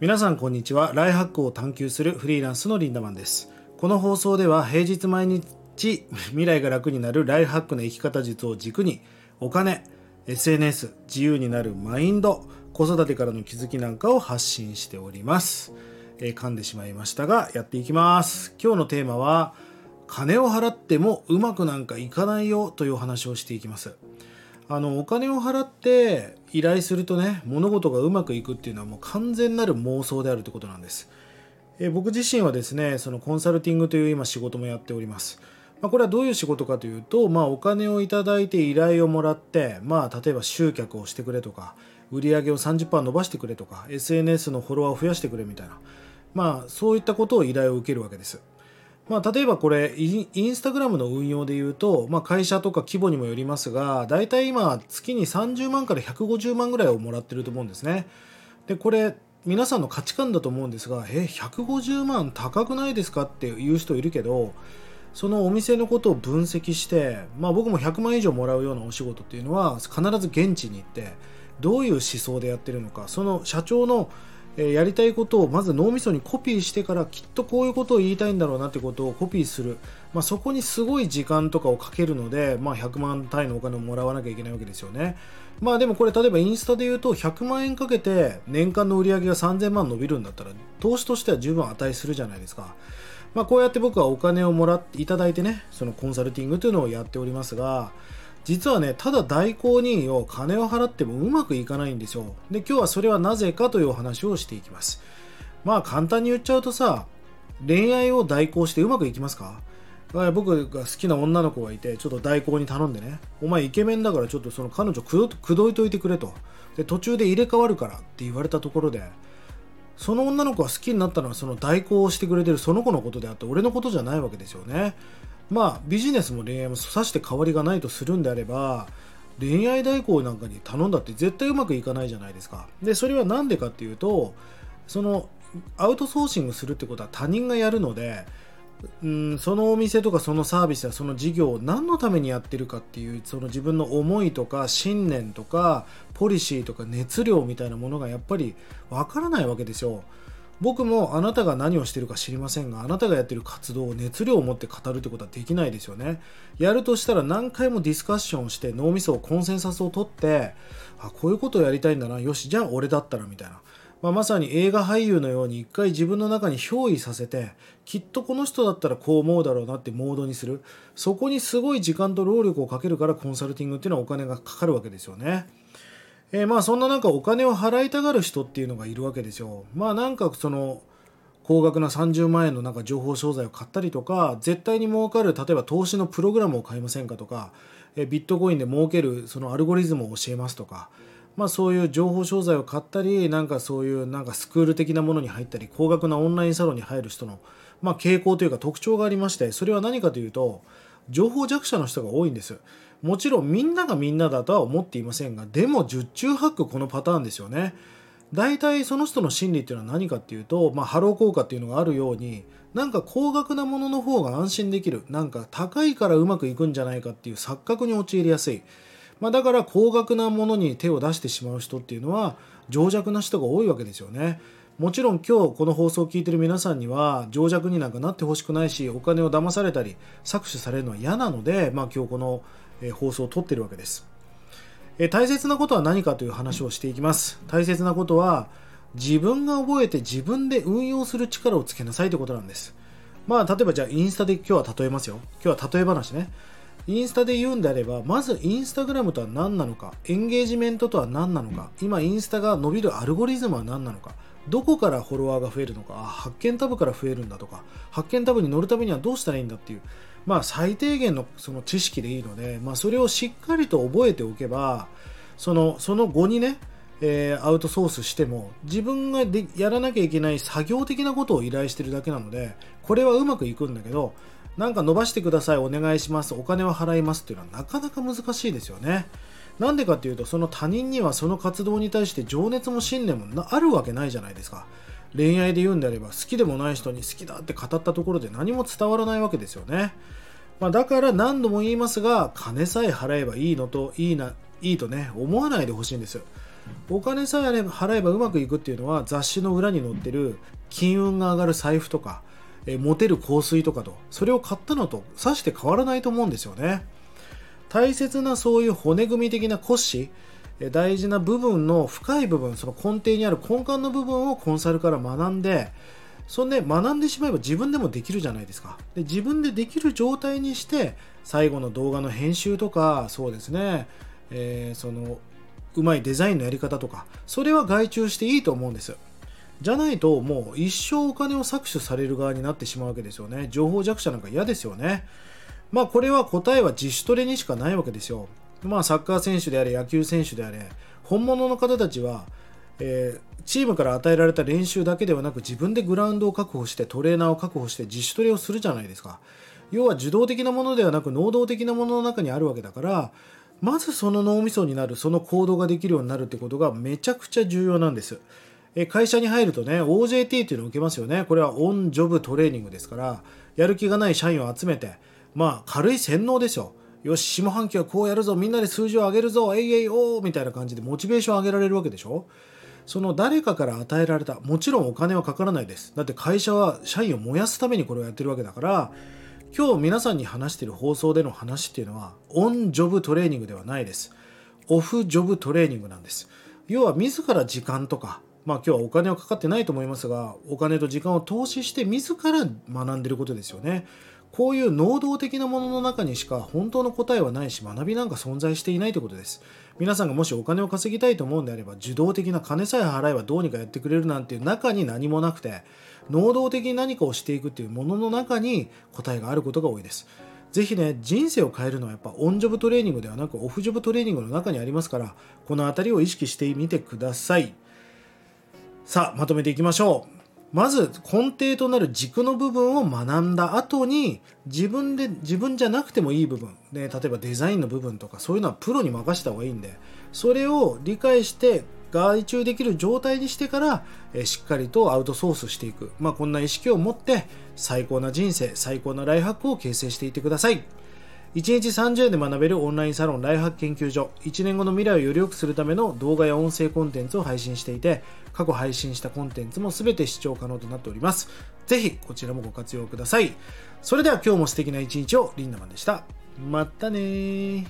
皆さんこんにちは。ライハックを探求するフリーランスのリンダマンです。この放送では平日毎日 未来が楽になるライフハックの生き方術を軸にお金 SNS 自由になるマインド子育てからの気づきなんかを発信しております、えー、噛んでしまいましたがやっていきます。今日のテーマは金を払ってもうまくなんかいかないよというお話をしていきます。あのお金を払って依頼するとね物事がうまくいくっていうのはもう完全なる妄想であるということなんです。え僕自身はですねそのコンサルティングという今仕事もやっております。まあ、これはどういう仕事かというと、まあ、お金をいただいて依頼をもらって、まあ、例えば集客をしてくれとか売り上げを30%伸ばしてくれとか SNS のフォロワーを増やしてくれみたいな、まあ、そういったことを依頼を受けるわけです。まあ、例えばこれインスタグラムの運用でいうと、まあ、会社とか規模にもよりますが大体今月に30万から150万ぐらいをもらってると思うんですね。でこれ皆さんの価値観だと思うんですがえ150万高くないですかっていう人いるけどそのお店のことを分析して、まあ、僕も100万以上もらうようなお仕事っていうのは必ず現地に行ってどういう思想でやってるのかその社長のえやりたいことをまず脳みそにコピーしてからきっとこういうことを言いたいんだろうなってことをコピーする、まあ、そこにすごい時間とかをかけるので、まあ、100万単位のお金をもらわなきゃいけないわけですよね。まあでもこれ例えばインスタで言うと100万円かけて年間の売り上げが3000万伸びるんだったら投資としては十分値するじゃないですか。まあ、こうやって僕はお金をもらっていただいてねそのコンサルティングというのをやっておりますが実はね、ただ代行人を金を払ってもうまくいかないんですよ。で、今日はそれはなぜかというお話をしていきます。まあ簡単に言っちゃうとさ、恋愛を代行してうまくいきますか？僕が好きな女の子がいて、ちょっと代行に頼んでね、お前イケメンだからちょっとその彼女口説いといてくれと。で、途中で入れ替わるからって言われたところで、その女の子が好きになったのはその代行をしてくれてるその子のことであって、俺のことじゃないわけですよね。まあビジネスも恋愛もさして変わりがないとするんであれば恋愛代行なんかに頼んだって絶対うまくいかないじゃないですかでそれは何でかっていうとそのアウトソーシングするってことは他人がやるのでうんそのお店とかそのサービスやその事業を何のためにやってるかっていうその自分の思いとか信念とかポリシーとか熱量みたいなものがやっぱりわからないわけですよ。僕もあなたが何をしてるか知りませんがあなたがやってる活動を熱量を持って語るってことはできないですよね。やるとしたら何回もディスカッションをして脳みそをコンセンサスを取ってあこういうことをやりたいんだな。よしじゃあ俺だったらみたいな、まあ、まさに映画俳優のように一回自分の中に憑依させてきっとこの人だったらこう思うだろうなってモードにする。そこにすごい時間と労力をかけるからコンサルティングっていうのはお金がかかるわけですよね。えー、まあそんな中お金を払いたがる人っていうのがいるわけですよ。まあなんかその高額な30万円のなんか情報商材を買ったりとか絶対に儲かる例えば投資のプログラムを買いませんかとか、えー、ビットコインで儲けるそのアルゴリズムを教えますとか。まあ、そういう情報商材を買ったりなんかそういうなんかスクール的なものに入ったり高額なオンラインサロンに入る人の、まあ、傾向というか特徴がありましてそれは何かというと情報弱者の人が多いんです。もちろんみんながみんなだとは思っていませんがでも十中八九このパターンですよね。大体その人の心理っていうのは何かっていうと、まあ、ハロー効果っていうのがあるようになんか高額なものの方が安心できるなんか高いからうまくいくんじゃないかっていう錯覚に陥りやすい、まあ、だから高額なものに手を出してしまう人っていうのは情弱な人が多いわけですよね。もちろん今日この放送を聞いてる皆さんには情弱になんかなってほしくないしお金を騙されたり搾取されるのは嫌なので、まあ、今日この放送を撮ってるわけです。大切なことは何かという話をしていきます。大切なことは自分が覚えて自分で運用する力をつけなさいということなんです。まあ例えばじゃあインスタで今日は例えますよ。今日は例え話ね。インスタで言うんであれば、まずインスタグラムとは何なのか、エンゲージメントとは何なのか、今インスタが伸びるアルゴリズムは何なのか、どこからフォロワーが増えるのか発見タブから増えるんだとか発見タブに乗るためにはどうしたらいいんだっていうまあ最低限のその知識でいいので、まあ、それをしっかりと覚えておけばそのその後にねえー、アウトソースしても自分がでやらなきゃいけない作業的なことを依頼してるだけなのでこれはうまくいくんだけどなんか伸ばしてくださいお願いしますお金を払いますっていうのはなかなか難しいですよね。なんでかっていうと、その他人にはその活動に対して情熱も信念もあるわけないじゃないですか。恋愛で言うんであれば、好きでもない人に好きだって語ったところで何も伝わらないわけですよね。まあ、だから何度も言いますが、金さえ払えばいいのと、いいな、いいとね、思わないでほしいんです。お金さえ払えばうまくいくっていうのは雑誌の裏に載ってる金運が上がる財布とか、えモテる香水とかとそれを買ったのとさして変わらないと思うんですよね大切なそういう骨組み的な骨子大事な部分の深い部分その根底にある根幹の部分をコンサルから学んでそんで学んでしまえば自分でもできるじゃないですか。で自分でできる状態にして最後の動画の編集とかそうですね、えー、そのうまいデザインのやり方とかそれは外注していいと思うんです。じゃないともう一生お金を搾取される側になってしまうわけですよね。情報弱者なんか嫌ですよね。まあこれは答えは自主トレにしかないわけですよ。まあサッカー選手であれ野球選手であれ本物の方たちは、えー、チームから与えられた練習だけではなく自分でグラウンドを確保してトレーナーを確保して自主トレをするじゃないですか。要は受動的なものではなく能動的なものの中にあるわけだからまずその脳みそになるその行動ができるようになるってことがめちゃくちゃ重要なんです。会社に入るとね OJT っていうのを受けますよね。これはオンジョブトレーニングですからやる気がない社員を集めてまあ軽い洗脳ですよよし下半期はこうやるぞ。みんなで数字を上げるぞ。えいえいおーみたいな感じでモチベーション上げられるわけでしょ。その誰かから与えられたもちろんお金はかからないです。だって会社は社員を燃やすためにこれをやってるわけだから今日皆さんに話している放送での話っていうのはオンジョブトレーニングではないです。オフジョブトレーニングなんです。要は自ら時間とかまあ今日はお金はかかってないと思いますがお金と時間を投資して自ら学んでることですよね。こういう能動的なものの中にしか本当の答えはないし学びなんか存在していないということです皆さんがもしお金を稼ぎたいと思うんであれば受動的な金さえ払えばどうにかやってくれるなんていう中に何もなくて能動的に何かをしていくっていうものの中に答えがあることが多いです。ぜひね、人生を変えるのはやっぱオンジョブトレーニングではなくオフジョブトレーニングの中にありますから、この辺りを意識してみてください。さあ、まとめていきましょう。まず根底となる軸の部分を学んだ後に自分で自分じゃなくてもいい部分。で例えばデザインの部分とかそういうのはプロに任せた方がいいんでそれを理解して外注できる状態にしてから、えしっかりとアウトソースしていく、まあ、こんな意識を持って最高な人生最高なライフハックを形成していってください。1日30円で学べるオンラインサロンライフハック研究所。1年後の未来をより良くするための動画や音声コンテンツを配信していて過去配信したコンテンツも全て視聴可能となっております。ぜひこちらもご活用ください。それでは今日も素敵な一日をリンダマンでした。またね